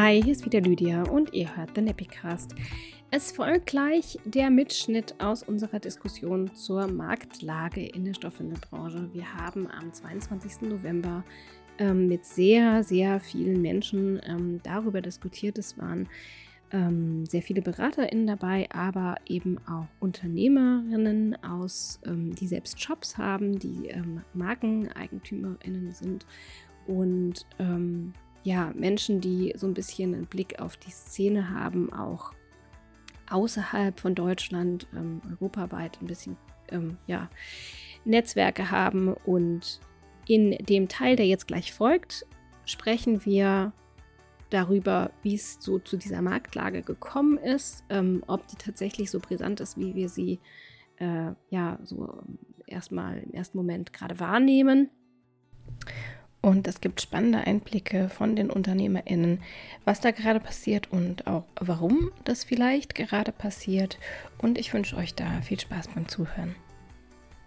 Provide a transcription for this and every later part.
Hi, hier ist wieder Lydia und ihr hört den Epicast. Es folgt gleich der Mitschnitt aus unserer Diskussion zur Marktlage in der Stoffwindelbranche. Wir haben am 22. November ähm, mit sehr, sehr vielen Menschen ähm, darüber diskutiert. Es waren ähm, sehr viele BeraterInnen dabei, aber eben auch Unternehmerinnen aus, ähm, die selbst Shops haben, die ähm, MarkeneigentümerInnen sind und ähm, ja, Menschen, die so ein bisschen einen Blick auf die Szene haben, auch außerhalb von Deutschland, ähm, europaweit ein bisschen ähm, ja, Netzwerke haben. Und in dem Teil, der jetzt gleich folgt, sprechen wir darüber, wie es so zu dieser Marktlage gekommen ist, ähm, ob die tatsächlich so brisant ist, wie wir sie äh, ja so erstmal im ersten Moment gerade wahrnehmen. Und es gibt spannende Einblicke von den UnternehmerInnen, was da gerade passiert und auch warum das vielleicht gerade passiert. Und ich wünsche euch da viel Spaß beim Zuhören.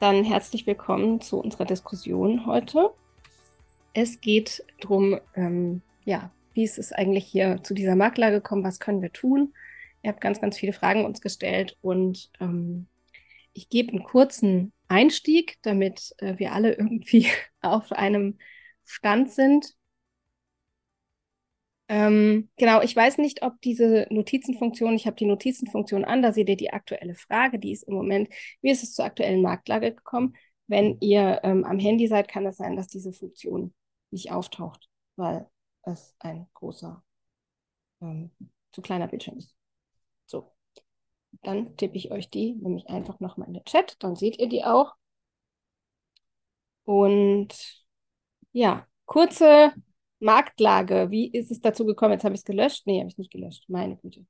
Dann herzlich willkommen zu unserer Diskussion heute. Es geht darum, ähm, ja, wie ist es eigentlich hier zu dieser Makler gekommen? Was können wir tun? Ihr habt ganz, ganz viele Fragen uns gestellt und ähm, ich gebe einen kurzen Einstieg, damit äh, wir alle irgendwie auf einem Stand sind. Ähm, genau, ich weiß nicht, ob diese Notizenfunktion, ich habe die Notizenfunktion an, da seht ihr die aktuelle Frage, die ist im Moment, wie ist es zur aktuellen Marktlage gekommen? Wenn ihr ähm, am Handy seid, kann es sein, dass diese Funktion nicht auftaucht, weil es ein großer, ähm, zu kleiner Bildschirm ist. So, dann tippe ich euch die nämlich einfach nochmal in den Chat, dann seht ihr die auch. Und ja, kurze Marktlage. Wie ist es dazu gekommen? Jetzt habe ich es gelöscht. Nee, habe ich nicht gelöscht. Meine Güte.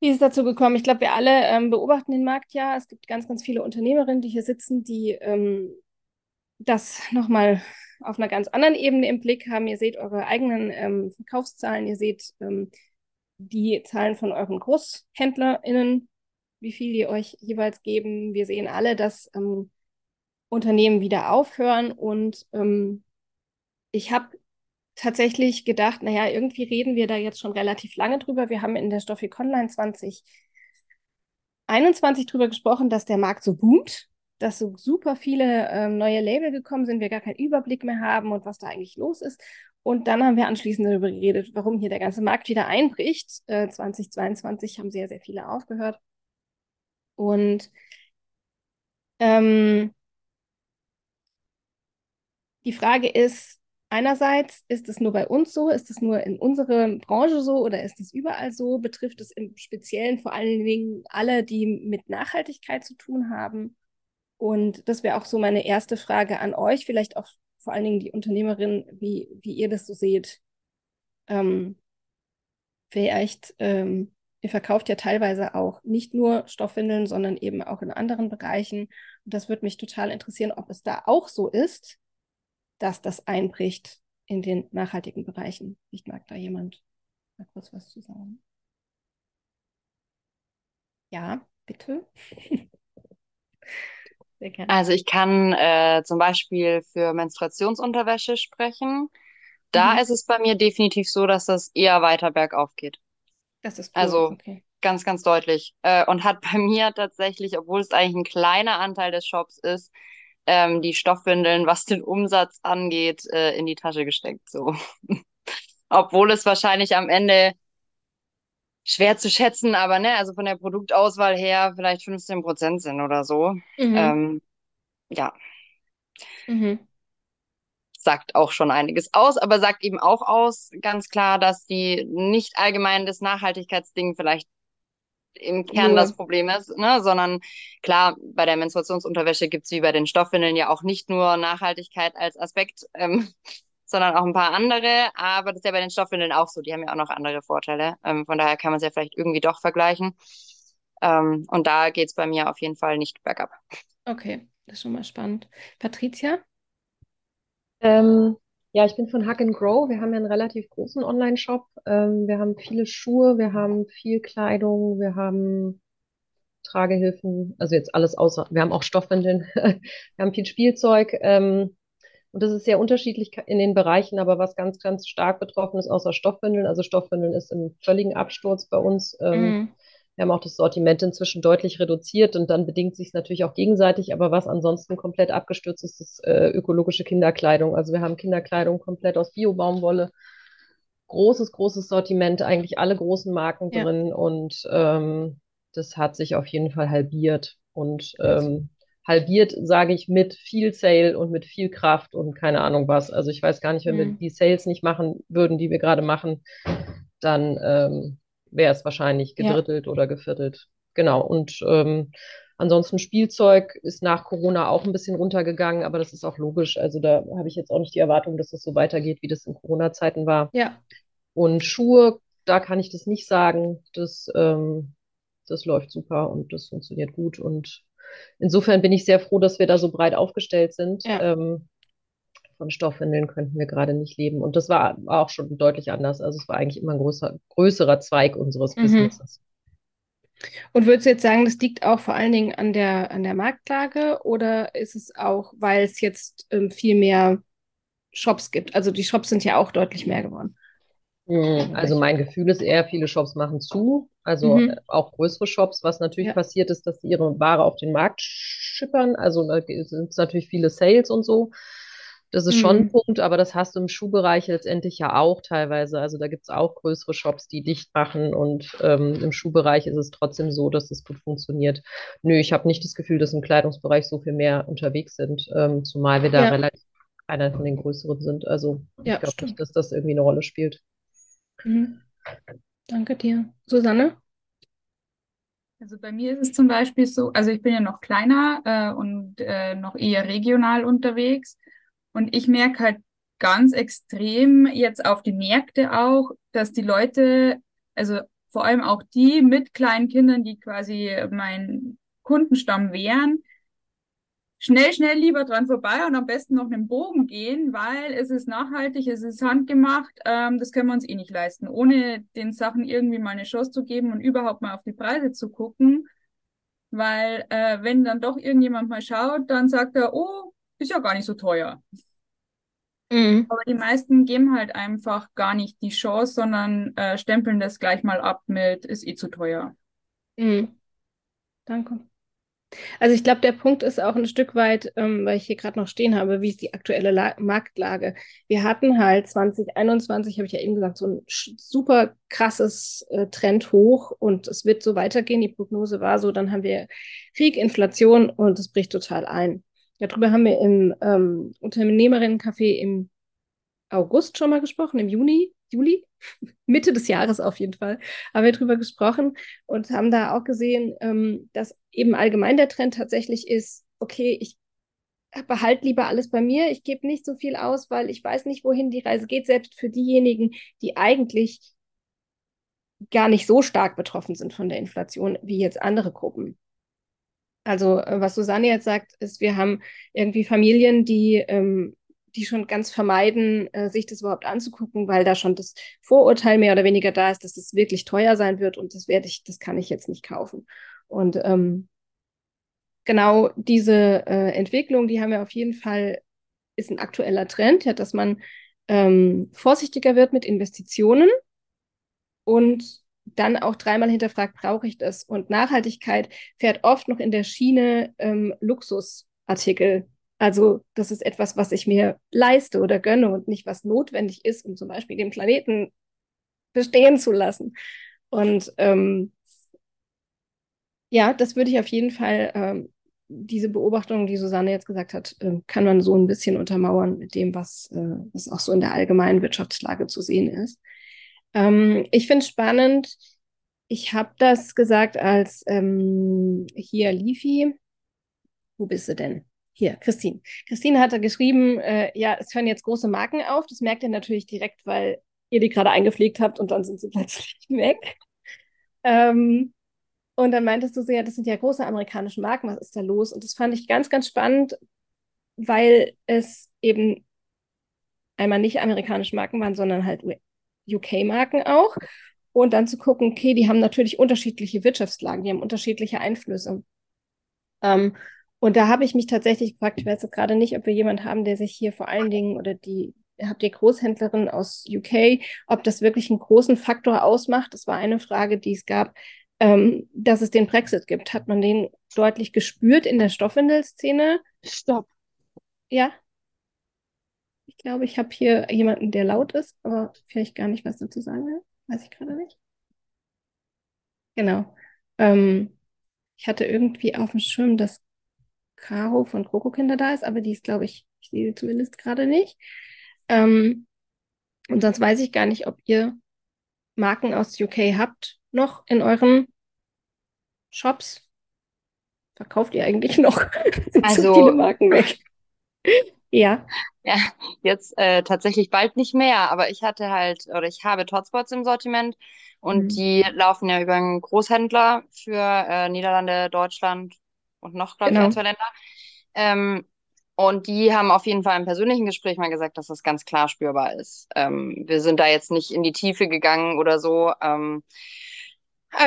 Wie ist es dazu gekommen? Ich glaube, wir alle ähm, beobachten den Markt ja. Es gibt ganz, ganz viele Unternehmerinnen, die hier sitzen, die ähm, das nochmal auf einer ganz anderen Ebene im Blick haben. Ihr seht eure eigenen ähm, Verkaufszahlen, ihr seht ähm, die Zahlen von euren GroßhändlerInnen, wie viel die euch jeweils geben. Wir sehen alle, dass ähm, Unternehmen wieder aufhören. Und ähm, ich habe tatsächlich gedacht, naja, irgendwie reden wir da jetzt schon relativ lange drüber. Wir haben in der Stoffik Online 2021 drüber gesprochen, dass der Markt so boomt, dass so super viele ähm, neue Label gekommen sind, wir gar keinen Überblick mehr haben und was da eigentlich los ist. Und dann haben wir anschließend darüber geredet, warum hier der ganze Markt wieder einbricht. Äh, 2022 haben sehr, sehr viele aufgehört. Und ähm, die Frage ist, einerseits, ist es nur bei uns so, ist es nur in unserer Branche so oder ist es überall so? Betrifft es im Speziellen vor allen Dingen alle, die mit Nachhaltigkeit zu tun haben? Und das wäre auch so meine erste Frage an euch, vielleicht auch vor allen Dingen die Unternehmerin, wie, wie ihr das so seht. Ähm, vielleicht, ähm, ihr verkauft ja teilweise auch nicht nur Stoffwindeln, sondern eben auch in anderen Bereichen. Und das würde mich total interessieren, ob es da auch so ist dass das einbricht in den nachhaltigen Bereichen. Ich mag da jemand mal kurz was zu sagen. Ja, bitte. Also ich kann äh, zum Beispiel für Menstruationsunterwäsche sprechen. Da mhm. ist es bei mir definitiv so, dass das eher weiter bergauf geht. Das ist cool. Also okay. ganz, ganz deutlich. Äh, und hat bei mir tatsächlich, obwohl es eigentlich ein kleiner Anteil des Shops ist, ähm, die Stoffwindeln, was den Umsatz angeht, äh, in die Tasche gesteckt. So. Obwohl es wahrscheinlich am Ende schwer zu schätzen, aber ne, also von der Produktauswahl her vielleicht 15 Prozent sind oder so. Mhm. Ähm, ja. Mhm. Sagt auch schon einiges aus, aber sagt eben auch aus, ganz klar, dass die nicht allgemein das Nachhaltigkeitsding vielleicht im Kern Nur. das Problem ist, ne? sondern klar, bei der Menstruationsunterwäsche gibt es wie bei den Stoffwindeln ja auch nicht nur Nachhaltigkeit als Aspekt, ähm, sondern auch ein paar andere. Aber das ist ja bei den Stoffwindeln auch so. Die haben ja auch noch andere Vorteile. Ähm, von daher kann man es ja vielleicht irgendwie doch vergleichen. Ähm, und da geht es bei mir auf jeden Fall nicht bergab. Okay, das ist schon mal spannend. Patricia? Ähm, ja, ich bin von Hack and Grow. Wir haben ja einen relativ großen Online-Shop. Ähm, wir haben viele Schuhe, wir haben viel Kleidung, wir haben Tragehilfen, also jetzt alles außer, wir haben auch Stoffwindeln, wir haben viel Spielzeug. Ähm, Und das ist sehr unterschiedlich in den Bereichen, aber was ganz, ganz stark betroffen ist, außer Stoffwindeln. Also Stoffwindeln ist im völligen Absturz bei uns. Ähm, mhm. Wir haben auch das Sortiment inzwischen deutlich reduziert und dann bedingt sich es natürlich auch gegenseitig. Aber was ansonsten komplett abgestürzt ist, ist äh, ökologische Kinderkleidung. Also wir haben Kinderkleidung komplett aus Biobaumwolle. Großes, großes Sortiment, eigentlich alle großen Marken ja. drin und ähm, das hat sich auf jeden Fall halbiert. Und ähm, halbiert, sage ich, mit viel Sale und mit viel Kraft und keine Ahnung was. Also ich weiß gar nicht, wenn mhm. wir die Sales nicht machen würden, die wir gerade machen, dann ähm, wäre es wahrscheinlich gedrittelt ja. oder geviertelt. Genau. Und ähm, ansonsten Spielzeug ist nach Corona auch ein bisschen runtergegangen, aber das ist auch logisch. Also da habe ich jetzt auch nicht die Erwartung, dass es so weitergeht, wie das in Corona-Zeiten war. Ja. Und Schuhe, da kann ich das nicht sagen. Das, ähm, das läuft super und das funktioniert gut und insofern bin ich sehr froh, dass wir da so breit aufgestellt sind. Ja. Ähm, von Stoffwindeln könnten wir gerade nicht leben. Und das war auch schon deutlich anders. Also es war eigentlich immer ein größer, größerer Zweig unseres mhm. Businesses. Und würdest du jetzt sagen, das liegt auch vor allen Dingen an der, an der Marktlage oder ist es auch, weil es jetzt ähm, viel mehr Shops gibt? Also die Shops sind ja auch deutlich mehr geworden. Mhm. Also mein Gefühl ist eher, viele Shops machen zu, also mhm. auch größere Shops. Was natürlich ja. passiert ist, dass sie ihre Ware auf den Markt schippern. Also da sind es natürlich viele Sales und so. Das ist mhm. schon ein mhm. Punkt, aber das hast du im Schuhbereich letztendlich ja auch teilweise. Also da gibt es auch größere Shops, die dicht machen und ähm, im Schuhbereich ist es trotzdem so, dass es gut funktioniert. Nö, ich habe nicht das Gefühl, dass im Kleidungsbereich so viel mehr unterwegs sind, ähm, zumal wir da ja. relativ einer von den größeren sind. Also ja, ich glaube nicht, dass das irgendwie eine Rolle spielt. Mhm. Danke dir. Susanne? Also bei mir ist es zum Beispiel so, also ich bin ja noch kleiner äh, und äh, noch eher regional unterwegs und ich merke halt ganz extrem jetzt auf die Märkte auch, dass die Leute, also vor allem auch die mit kleinen Kindern, die quasi mein Kundenstamm wären, schnell, schnell lieber dran vorbei und am besten noch einen Bogen gehen, weil es ist nachhaltig, es ist handgemacht, ähm, das können wir uns eh nicht leisten. Ohne den Sachen irgendwie mal eine Chance zu geben und überhaupt mal auf die Preise zu gucken, weil äh, wenn dann doch irgendjemand mal schaut, dann sagt er, oh, ist ja gar nicht so teuer. Mhm. Aber die meisten geben halt einfach gar nicht die Chance, sondern äh, stempeln das gleich mal ab mit, ist eh zu teuer. Mhm. Danke. Also ich glaube, der Punkt ist auch ein Stück weit, ähm, weil ich hier gerade noch stehen habe, wie ist die aktuelle La Marktlage. Wir hatten halt 2021, habe ich ja eben gesagt, so ein super krasses äh, Trend hoch und es wird so weitergehen. Die Prognose war so, dann haben wir Krieg, Inflation und es bricht total ein. Darüber haben wir im ähm, Unternehmerinnencafé im August schon mal gesprochen, im Juni, Juli, Mitte des Jahres auf jeden Fall, haben wir drüber gesprochen und haben da auch gesehen, ähm, dass eben allgemein der Trend tatsächlich ist, okay, ich behalte lieber alles bei mir, ich gebe nicht so viel aus, weil ich weiß nicht, wohin die Reise geht, selbst für diejenigen, die eigentlich gar nicht so stark betroffen sind von der Inflation wie jetzt andere Gruppen. Also äh, was Susanne jetzt sagt, ist, wir haben irgendwie Familien, die ähm, die schon ganz vermeiden, äh, sich das überhaupt anzugucken, weil da schon das Vorurteil mehr oder weniger da ist, dass es wirklich teuer sein wird und das werde ich, das kann ich jetzt nicht kaufen. Und ähm, genau diese äh, Entwicklung, die haben wir auf jeden Fall, ist ein aktueller Trend, ja, dass man ähm, vorsichtiger wird mit Investitionen und dann auch dreimal hinterfragt, brauche ich das? Und Nachhaltigkeit fährt oft noch in der Schiene ähm, Luxusartikel also das ist etwas, was ich mir leiste oder gönne und nicht was notwendig ist, um zum Beispiel den Planeten bestehen zu lassen. Und ähm, ja, das würde ich auf jeden Fall, ähm, diese Beobachtung, die Susanne jetzt gesagt hat, äh, kann man so ein bisschen untermauern mit dem, was, äh, was auch so in der allgemeinen Wirtschaftslage zu sehen ist. Ähm, ich finde es spannend, ich habe das gesagt als ähm, hier Lifi. Wo bist du denn? Hier, Christine. Christine hat da geschrieben, äh, ja, es hören jetzt große Marken auf. Das merkt ihr natürlich direkt, weil ihr die gerade eingepflegt habt und dann sind sie plötzlich weg. Ähm, und dann meintest du so, ja, das sind ja große amerikanische Marken, was ist da los? Und das fand ich ganz, ganz spannend, weil es eben einmal nicht amerikanische Marken waren, sondern halt UK-Marken auch. Und dann zu gucken, okay, die haben natürlich unterschiedliche Wirtschaftslagen, die haben unterschiedliche Einflüsse. Ähm, Und da habe ich mich tatsächlich gefragt, ich weiß jetzt gerade nicht, ob wir jemanden haben, der sich hier vor allen Dingen oder die, habt ihr Großhändlerin aus UK, ob das wirklich einen großen Faktor ausmacht. Das war eine Frage, die es gab, ähm, dass es den Brexit gibt. Hat man den deutlich gespürt in der Stoffwindelszene? Stopp. Ja. Ich glaube, ich habe hier jemanden, der laut ist, aber vielleicht gar nicht was dazu sagen will. Weiß ich gerade nicht. Genau. Ähm, ich hatte irgendwie auf dem Schirm, dass Caro von Krokokinder da ist, aber die ist, glaube ich, ich sehe sie zumindest gerade nicht. Ähm, und sonst weiß ich gar nicht, ob ihr Marken aus UK habt noch in euren Shops. Verkauft ihr eigentlich noch? Also- Marken weg. Ja. Ja, jetzt äh, tatsächlich bald nicht mehr, aber ich hatte halt, oder ich habe Totspots im Sortiment und Mhm. die laufen ja über einen Großhändler für äh, Niederlande, Deutschland und noch, glaube ich, Genau. ein, zwei Länder. Ähm, und die haben auf jeden Fall im persönlichen Gespräch mal gesagt, dass das ganz klar spürbar ist. Ähm, wir sind da jetzt nicht in die Tiefe gegangen oder so. Ähm,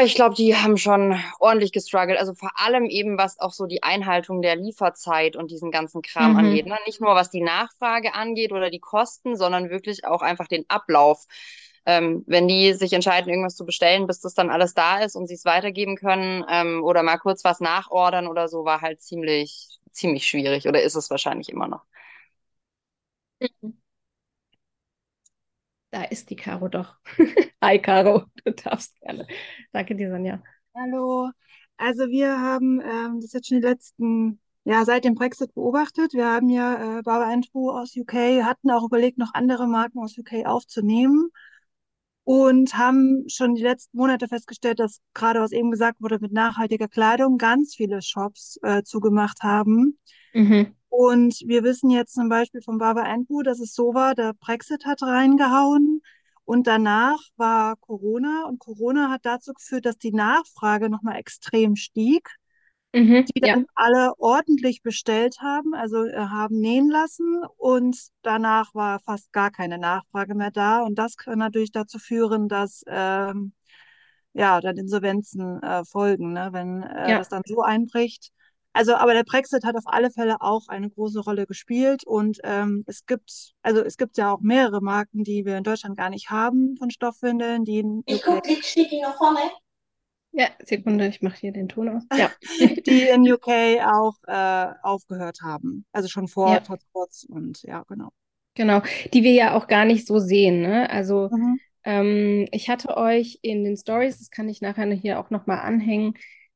ich glaube, die haben schon ordentlich gestruggelt. Also vor allem eben, was auch so die Einhaltung der Lieferzeit und diesen ganzen Kram Mhm. angeht. Ne? Nicht nur was die Nachfrage angeht oder die Kosten, sondern wirklich auch einfach den Ablauf. Ähm, wenn die sich entscheiden, irgendwas zu bestellen, bis das dann alles da ist und sie es weitergeben können, ähm, oder mal kurz was nachordern oder so, war halt ziemlich, ziemlich schwierig oder ist es wahrscheinlich immer noch. Da ist die Caro doch. Hi, Caro. Du darfst gerne. Danke dir, Sonja. Hallo. Also wir haben ähm, das jetzt schon die letzten, ja, seit dem Brexit beobachtet. Wir haben ja äh, Barbara Andrew aus UK, hatten auch überlegt, noch andere Marken aus UK aufzunehmen und haben schon die letzten Monate festgestellt, dass gerade was eben gesagt wurde mit nachhaltiger Kleidung ganz viele Shops äh, zugemacht haben. Mhm. Und wir wissen jetzt zum Beispiel von Barbara Andrew, dass es so war, der Brexit hat reingehauen und danach war Corona und Corona hat dazu geführt, dass die Nachfrage nochmal extrem stieg, Mhm. die Ja. dann alle ordentlich bestellt haben, also äh, haben nähen lassen und danach war fast gar keine Nachfrage mehr da und das kann natürlich dazu führen, dass ähm, ja dann Insolvenzen äh, folgen, ne, wenn äh, Ja. das dann so einbricht. Also, aber der Brexit hat auf alle Fälle auch eine große Rolle gespielt und ähm, es gibt, also es gibt ja auch mehrere Marken, die wir in Deutschland gar nicht haben von Stoffwindeln, die in Ich UK, guck dich Sticky noch vorne. Ja, Sekunde, ich mache hier den Ton aus. Ja. die in UK auch äh, aufgehört haben. Also schon vor Ja. Hotspots und ja, genau. Genau, die wir ja auch gar nicht so sehen, ne? Also Mhm. ähm, ich hatte euch in den Stories, das kann ich nachher hier auch nochmal anhängen,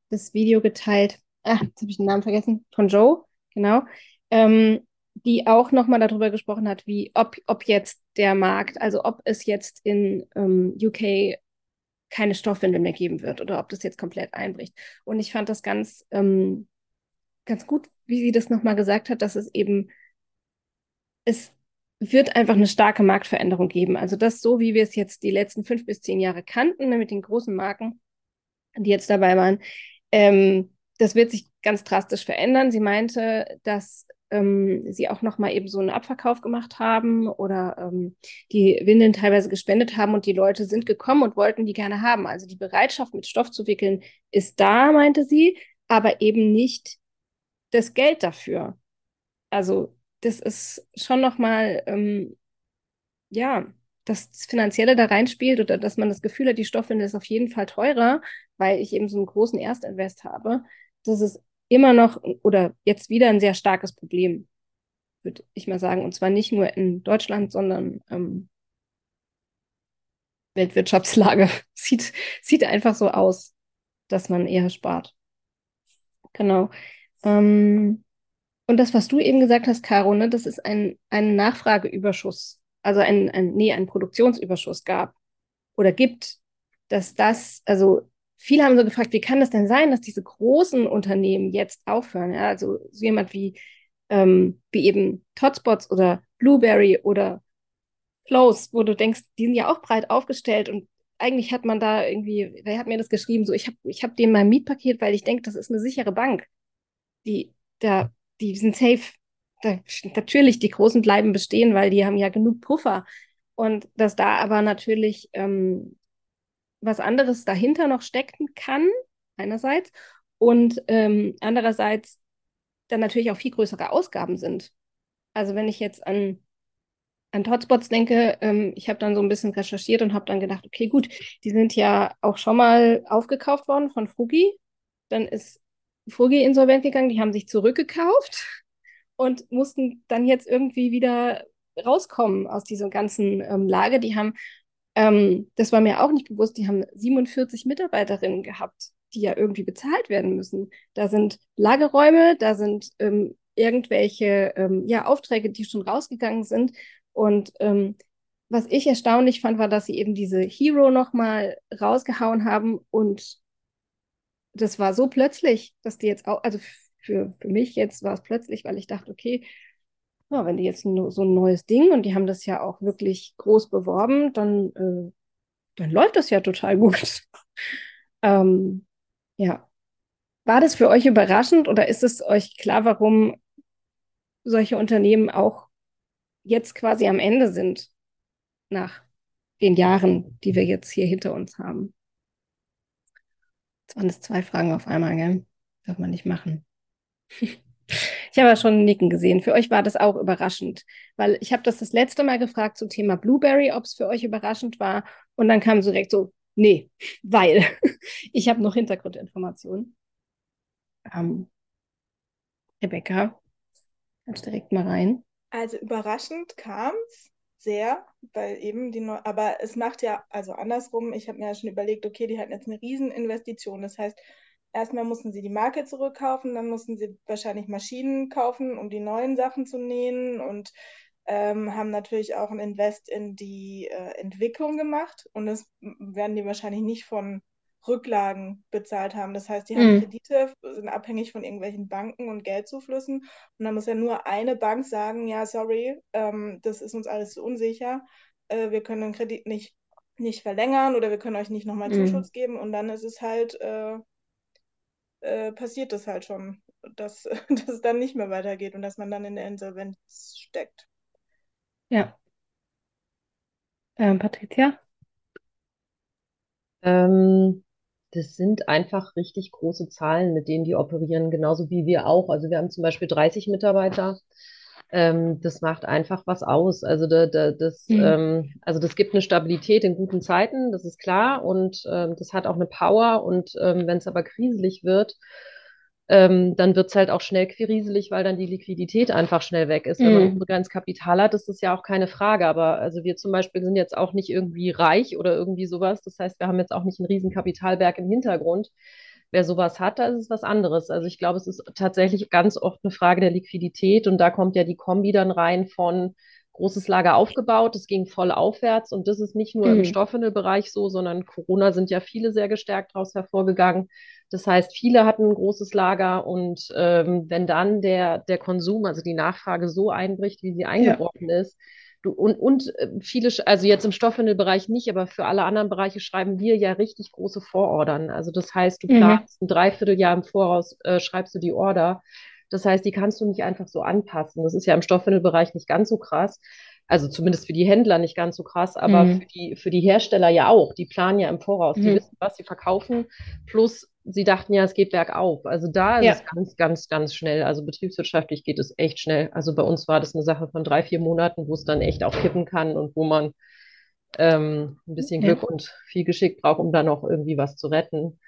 das Video geteilt. Ach, jetzt habe ich den Namen vergessen, von Joe, genau, ähm, die auch nochmal darüber gesprochen hat, wie ob, ob jetzt der Markt, also ob es jetzt in ähm, UK keine Stoffwindel mehr geben wird oder ob das jetzt komplett einbricht. Und ich fand das ganz, ähm, ganz gut, wie sie das nochmal gesagt hat, dass es eben es wird einfach eine starke Marktveränderung geben. Also das so, wie wir es jetzt die letzten fünf bis zehn Jahre kannten, ne, mit den großen Marken, die jetzt dabei waren, ähm, das wird sich ganz drastisch verändern. Sie meinte, dass ähm, sie auch nochmal eben so einen Abverkauf gemacht haben oder ähm, die Windeln teilweise gespendet haben und die Leute sind gekommen und wollten die gerne haben. Also die Bereitschaft, mit Stoff zu wickeln, ist da, meinte sie, aber eben nicht das Geld dafür. Also das ist schon nochmal, ähm, ja, dass das Finanzielle da reinspielt oder dass man das Gefühl hat, die Stoffwindel ist auf jeden Fall teurer, weil ich eben so einen großen Erstinvest habe. Das ist immer noch oder jetzt wieder ein sehr starkes Problem, würde ich mal sagen. Und zwar nicht nur in Deutschland, sondern ähm, Weltwirtschaftslage sieht, sieht einfach so aus, dass man eher spart. Genau. Ähm, und das, was du eben gesagt hast, Caro, ne, das ist ein, ein Nachfrageüberschuss, also ein, ein, nee, ein Produktionsüberschuss gab oder gibt, dass das, also viele haben so gefragt, wie kann das denn sein, dass diese großen Unternehmen jetzt aufhören? Ja? Also so jemand wie, ähm, wie eben Totspots oder Blueberry oder Flows, wo du denkst, die sind ja auch breit aufgestellt und eigentlich hat man da irgendwie, wer hat mir das geschrieben? So, ich habe ich hab den mein Mietpaket, weil ich denke, das ist eine sichere Bank. Die, da, die sind safe. Da, natürlich, die Großen bleiben bestehen, weil die haben ja genug Puffer. Und dass da aber natürlich ähm, was anderes dahinter noch stecken kann, einerseits. Und ähm, andererseits dann natürlich auch viel größere Ausgaben sind. Also wenn ich jetzt an, an Hotspots denke, ähm, ich habe dann so ein bisschen recherchiert und habe dann gedacht, okay, gut, die sind ja auch schon mal aufgekauft worden von Frugi. Dann ist Frugi insolvent gegangen, die haben sich zurückgekauft und mussten dann jetzt irgendwie wieder rauskommen aus dieser ganzen ähm, Lage. Die haben, ähm, das war mir auch nicht bewusst, die haben 47 Mitarbeiterinnen gehabt, die ja irgendwie bezahlt werden müssen. Da sind Lagerräume, da sind ähm, irgendwelche ähm, ja, Aufträge, die schon rausgegangen sind. Und ähm, was ich erstaunlich fand, war, dass sie eben diese Hero nochmal rausgehauen haben und das war so plötzlich, dass die jetzt auch, also für, für mich jetzt war es plötzlich, weil ich dachte, okay, ja, wenn die jetzt so ein neues Ding und die haben das ja auch wirklich groß beworben, dann, äh, dann läuft das ja total gut. ähm, ja. War das für euch überraschend oder ist es euch klar, warum solche Unternehmen auch jetzt quasi am Ende sind nach den Jahren, die wir jetzt hier hinter uns haben? Das waren das zwei Fragen auf einmal, gell? Darf man nicht machen. Ich habe ja schon Nicken gesehen. Für euch war das auch überraschend, weil ich habe das das letzte Mal gefragt zum Thema Blueberry, ob es für euch überraschend war. Und dann kam so direkt so, nee, weil ich habe noch Hintergrundinformationen. Ähm, Rebecca, kannst direkt mal rein. Also überraschend kam es sehr, weil eben die Neu aber es macht ja, also andersrum, ich habe mir ja schon überlegt, okay, die hatten jetzt eine Rieseninvestition. Das heißt, erstmal mussten sie die Marke zurückkaufen, dann mussten sie wahrscheinlich Maschinen kaufen, um die neuen Sachen zu nähen und ähm, haben natürlich auch ein Invest in die äh, Entwicklung gemacht und das werden die wahrscheinlich nicht von Rücklagen bezahlt haben. Das heißt, die haben mhm. Kredite, sind abhängig von irgendwelchen Banken und Geldzuflüssen. Und dann muss ja nur eine Bank sagen, ja, sorry, ähm, das ist uns alles zu unsicher. Äh, wir können den Kredit nicht, nicht verlängern oder wir können euch nicht nochmal mhm. Zuschuss geben. Und dann ist es halt, äh, äh, passiert das halt schon, dass, dass es dann nicht mehr weitergeht und dass man dann in der Insolvenz steckt. Ja. Ähm, Patricia? Ähm, das sind einfach richtig große Zahlen, mit denen die operieren, genauso wie wir auch. Also wir haben zum Beispiel 30 Mitarbeiter. Ähm, das macht einfach was aus. Also, da, da, das, mhm. ähm, also das gibt eine Stabilität in guten Zeiten, das ist klar. Und ähm, das hat auch eine Power. Und ähm, wenn es aber kriselig wird, ähm, dann wird es halt auch schnell queriselig, weil dann die Liquidität einfach schnell weg ist. Wenn man mhm. unbegrenztes Kapital hat, ist das ja auch keine Frage. Aber also wir zum Beispiel sind jetzt auch nicht irgendwie reich oder irgendwie sowas. Das heißt, wir haben jetzt auch nicht einen riesen Kapitalberg im Hintergrund. Wer sowas hat, da ist es was anderes. Also ich glaube, es ist tatsächlich ganz oft eine Frage der Liquidität und da kommt ja die Kombi dann rein von großes Lager aufgebaut, es ging voll aufwärts und das ist nicht nur mhm. im Stoffhandelbereich so, sondern Corona sind ja viele sehr gestärkt daraus hervorgegangen. Das heißt, viele hatten ein großes Lager und ähm, wenn dann der, der Konsum, also die Nachfrage so einbricht, wie sie eingebrochen ja. ist, du, und, und äh, viele, also jetzt im Stoffhandelbereich nicht, aber für alle anderen Bereiche schreiben wir ja richtig große Vorordern. Also das heißt, du mhm. planst ein Dreivierteljahr im Voraus, äh, schreibst du die Order. Das heißt, die kannst du nicht einfach so anpassen. Das ist ja im Stoffhandelbereich nicht ganz so krass. Also zumindest für die Händler nicht ganz so krass, aber mhm. für, die, für die Hersteller ja auch. Die planen ja im Voraus. Mhm. Die wissen, was sie verkaufen. Plus, sie dachten ja, es geht bergauf. Also da ist ja. es ganz, ganz, ganz schnell. Also betriebswirtschaftlich geht es echt schnell. Also bei uns war das eine Sache von drei, vier Monaten, wo es dann echt auch kippen kann und wo man ähm, ein bisschen Glück und viel Geschick braucht, um da noch irgendwie was zu retten.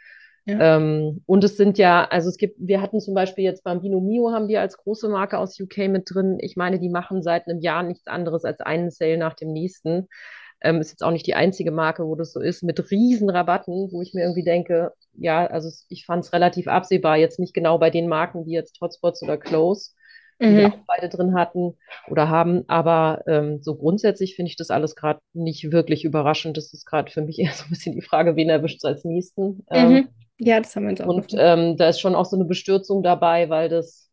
Ja. Ähm, und es sind ja, also es gibt, wir hatten zum Beispiel jetzt Bambino Mio haben wir als große Marke aus UK mit drin. Ich meine, die machen seit einem Jahr nichts anderes als einen Sale nach dem nächsten. Ähm, ist jetzt auch nicht die einzige Marke, wo das so ist, mit riesen Rabatten, wo ich mir irgendwie denke, ja, also ich fand es relativ absehbar, jetzt nicht genau bei den Marken wie jetzt Hotspots oder Close, die mhm. wir auch beide drin hatten oder haben, aber ähm, so grundsätzlich finde ich das alles gerade nicht wirklich überraschend. Das ist gerade für mich eher so ein bisschen die Frage, wen erwischt es als nächsten. Ähm, mhm. Ja, das haben wir uns auch. Und ähm, da ist schon auch so eine Bestürzung dabei, weil das,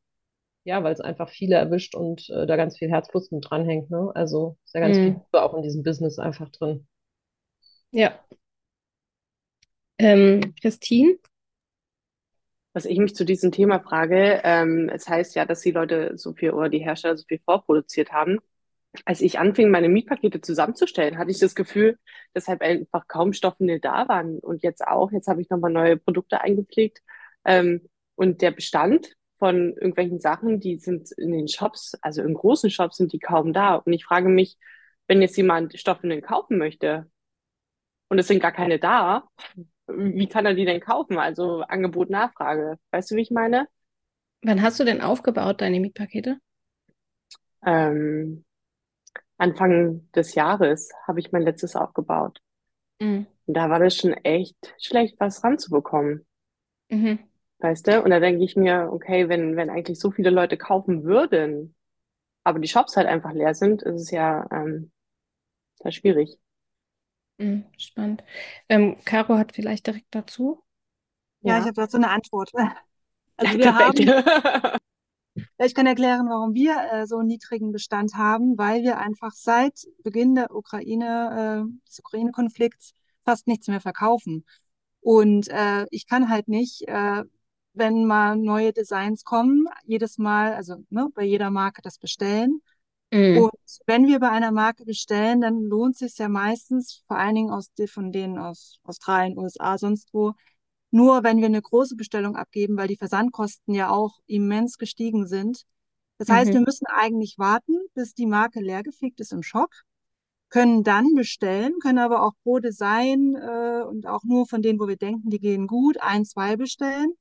ja, weil es einfach viele erwischt und äh, da ganz viel Herzblut mit dranhängt. Ne? Also ist ja ganz mhm. viel auch in diesem Business einfach drin. Ja. Ähm, Christine? Was ich mich zu diesem Thema frage, ähm, es heißt ja, dass die Leute so viel oder die Hersteller so viel vorproduziert haben als ich anfing, meine Mietpakete zusammenzustellen, hatte ich das Gefühl, dass halt einfach kaum Stoffnägel da waren. Und jetzt auch, jetzt habe ich nochmal neue Produkte eingepflegt. Ähm, und der Bestand von irgendwelchen Sachen, die sind in den Shops, also in großen Shops sind die kaum da. Und ich frage mich, wenn jetzt jemand Stoffwindeln kaufen möchte und es sind gar keine da, wie kann er die denn kaufen? Also Angebot, Nachfrage. Weißt du, wie ich meine? Wann hast du denn aufgebaut, deine Mietpakete? Ähm, Anfang des Jahres habe ich mein letztes aufgebaut. Mhm. Und da war das schon echt schlecht, was ranzubekommen. Mhm. Weißt du? Und da denke ich mir, okay, wenn, wenn eigentlich so viele Leute kaufen würden, aber die Shops halt einfach leer sind, ist es ja ähm, sehr schwierig. Mhm, spannend. Ähm, Caro hat vielleicht direkt dazu. Ja, Ja. ich habe dazu eine Antwort. Also wir haben, ich kann erklären, warum wir äh, so einen niedrigen Bestand haben, weil wir einfach seit Beginn der Ukraine, äh, des Ukraine-Konflikts fast nichts mehr verkaufen. Und äh, ich kann halt nicht, äh, wenn mal neue Designs kommen, jedes Mal, also ne, bei jeder Marke das bestellen. Mhm. Und wenn wir bei einer Marke bestellen, dann lohnt es sich ja meistens, vor allen Dingen aus, von denen aus Australien, USA, sonst wo, nur wenn wir eine große Bestellung abgeben, weil die Versandkosten ja auch immens gestiegen sind. Das heißt, Mhm. wir müssen eigentlich warten, bis die Marke leergefegt ist im Shop, können dann bestellen, können aber auch pro Design äh, und auch nur von denen, wo wir denken, die gehen gut, ein, zwei bestellen.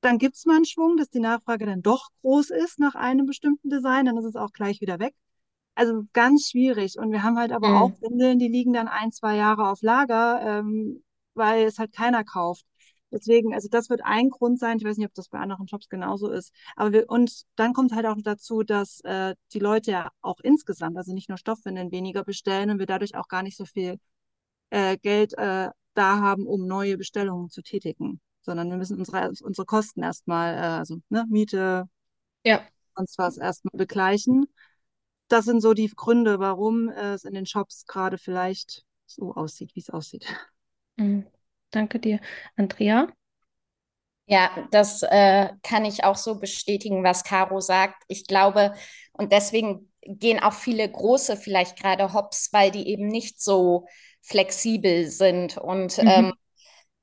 Dann gibt es mal einen Schwung, dass die Nachfrage dann doch groß ist nach einem bestimmten Design, dann ist es auch gleich wieder weg. Also ganz schwierig. Und wir haben halt aber Mhm. auch Windeln, die liegen dann ein, zwei Jahre auf Lager, ähm, weil es halt keiner kauft. Deswegen, also das wird ein Grund sein. Ich weiß nicht, ob das bei anderen Shops genauso ist. Aber wir, und dann kommt halt auch noch dazu, dass äh, die Leute ja auch insgesamt, also nicht nur Stoffwindeln, weniger bestellen und wir dadurch auch gar nicht so viel äh, Geld äh, da haben, um neue Bestellungen zu tätigen. Sondern wir müssen unsere, unsere Kosten erstmal, äh, also ne, Miete, Ja. sonst was erstmal begleichen. Das sind so die Gründe, warum äh, es in den Shops gerade vielleicht so aussieht, wie es aussieht. Mhm. Danke dir. Andrea? Ja, das äh, kann ich auch so bestätigen, was Caro sagt. Ich glaube, und deswegen gehen auch viele große vielleicht gerade hops, weil die eben nicht so flexibel sind. Und Mhm. ähm,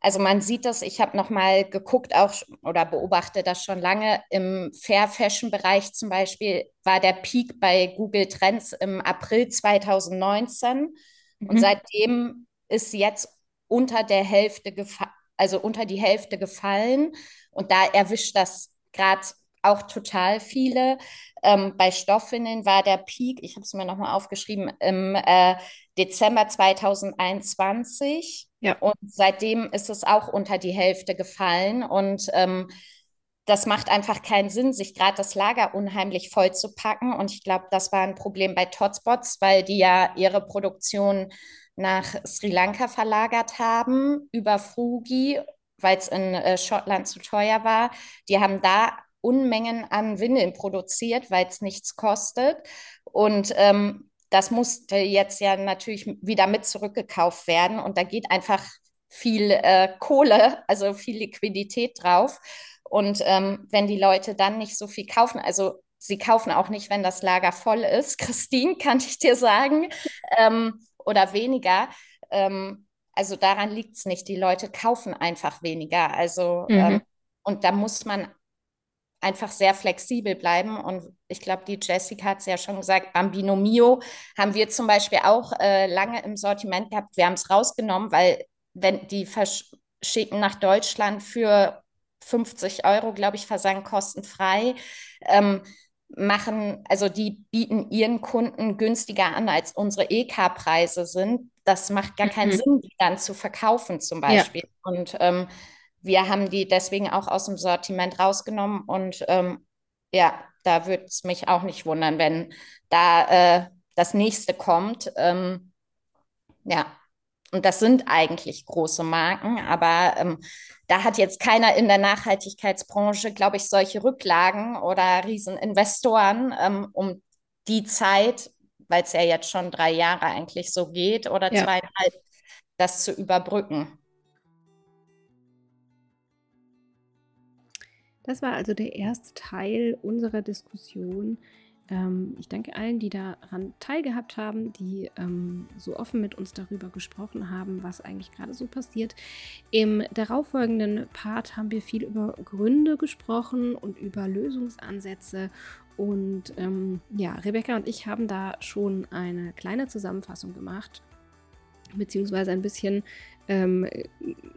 also man sieht das, ich habe nochmal geguckt auch oder beobachte das schon lange. Im Fair Fashion Bereich zum Beispiel war der Peak bei Google Trends im April 2019 und Mhm. seitdem ist jetzt unter der Hälfte gefallen, also unter die Hälfte gefallen. Und da erwischt das gerade auch total viele. Ähm, bei Stoffwindeln war der Peak, ich habe es mir nochmal aufgeschrieben, im äh, Dezember 2021. Ja. Und seitdem ist es auch unter die Hälfte gefallen. Und ähm, das macht einfach keinen Sinn, sich gerade das Lager unheimlich voll zu packen. Und ich glaube, das war ein Problem bei Totspots, weil die ja ihre Produktion nach Sri Lanka verlagert haben über Frugi, weil es in äh, Schottland zu teuer war. Die haben da Unmengen an Windeln produziert, weil es nichts kostet. Und ähm, das musste jetzt ja natürlich wieder mit zurückgekauft werden. Und da geht einfach viel äh, Kohle, also viel Liquidität drauf. Und ähm, wenn die Leute dann nicht so viel kaufen, also sie kaufen auch nicht, wenn das Lager voll ist, Christine, kann ich dir sagen, ähm, oder weniger. Ähm, also daran liegt es nicht. Die Leute kaufen einfach weniger. Also, Mhm. ähm, und da muss man einfach sehr flexibel bleiben. Und ich glaube, die Jessica hat es ja schon gesagt, Bambino Mio haben wir zum Beispiel auch äh, lange im Sortiment gehabt. Wir haben es rausgenommen, weil wenn die verschicken nach Deutschland für 50 Euro, glaube ich, Versand kostenfrei, ähm, machen, also die bieten ihren Kunden günstiger an, als unsere EK-Preise sind. Das macht gar keinen Mhm. Sinn, die dann zu verkaufen zum Ja. Beispiel. Und ähm, wir haben die deswegen auch aus dem Sortiment rausgenommen und ähm, ja, da würde es mich auch nicht wundern, wenn da äh, das nächste kommt. Ähm, ja, und das sind eigentlich große Marken, aber ähm, da hat jetzt keiner in der Nachhaltigkeitsbranche, glaube ich, solche Rücklagen oder Rieseninvestoren, ähm, um die Zeit, weil es ja jetzt schon drei Jahre eigentlich so geht oder Ja. zweieinhalb, das zu überbrücken. Das war also der erste Teil unserer Diskussion. Ähm, ich danke allen, die daran teilgehabt haben, die ähm, so offen mit uns darüber gesprochen haben, was eigentlich gerade so passiert. Im darauffolgenden Part haben wir viel über Gründe gesprochen und über Lösungsansätze. Und ähm, ja, Rebecca und ich haben da schon eine kleine Zusammenfassung gemacht, beziehungsweise ein bisschen ähm,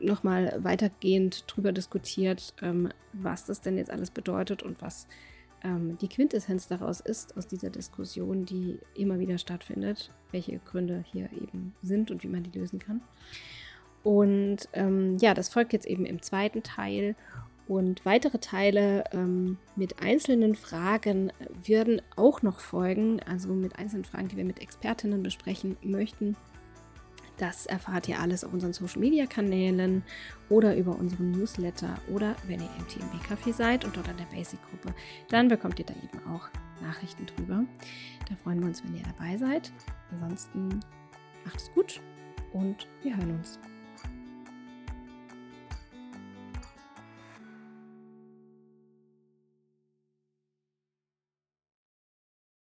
nochmal weitergehend drüber diskutiert, ähm, was das denn jetzt alles bedeutet und was ähm, die Quintessenz daraus ist, aus dieser Diskussion, die immer wieder stattfindet, welche Gründe hier eben sind und wie man die lösen kann. Und ähm, ja, das folgt jetzt eben im zweiten Teil. Und weitere Teile ähm, mit einzelnen Fragen werden auch noch folgen, also mit einzelnen Fragen, die wir mit Expertinnen besprechen möchten. Das erfahrt ihr alles auf unseren Social Media Kanälen oder über unseren Newsletter oder wenn ihr im TMB Café seid und dort an der Basic Gruppe, dann bekommt ihr da eben auch Nachrichten drüber. Da freuen wir uns, wenn ihr dabei seid. Ansonsten macht es gut und wir hören uns.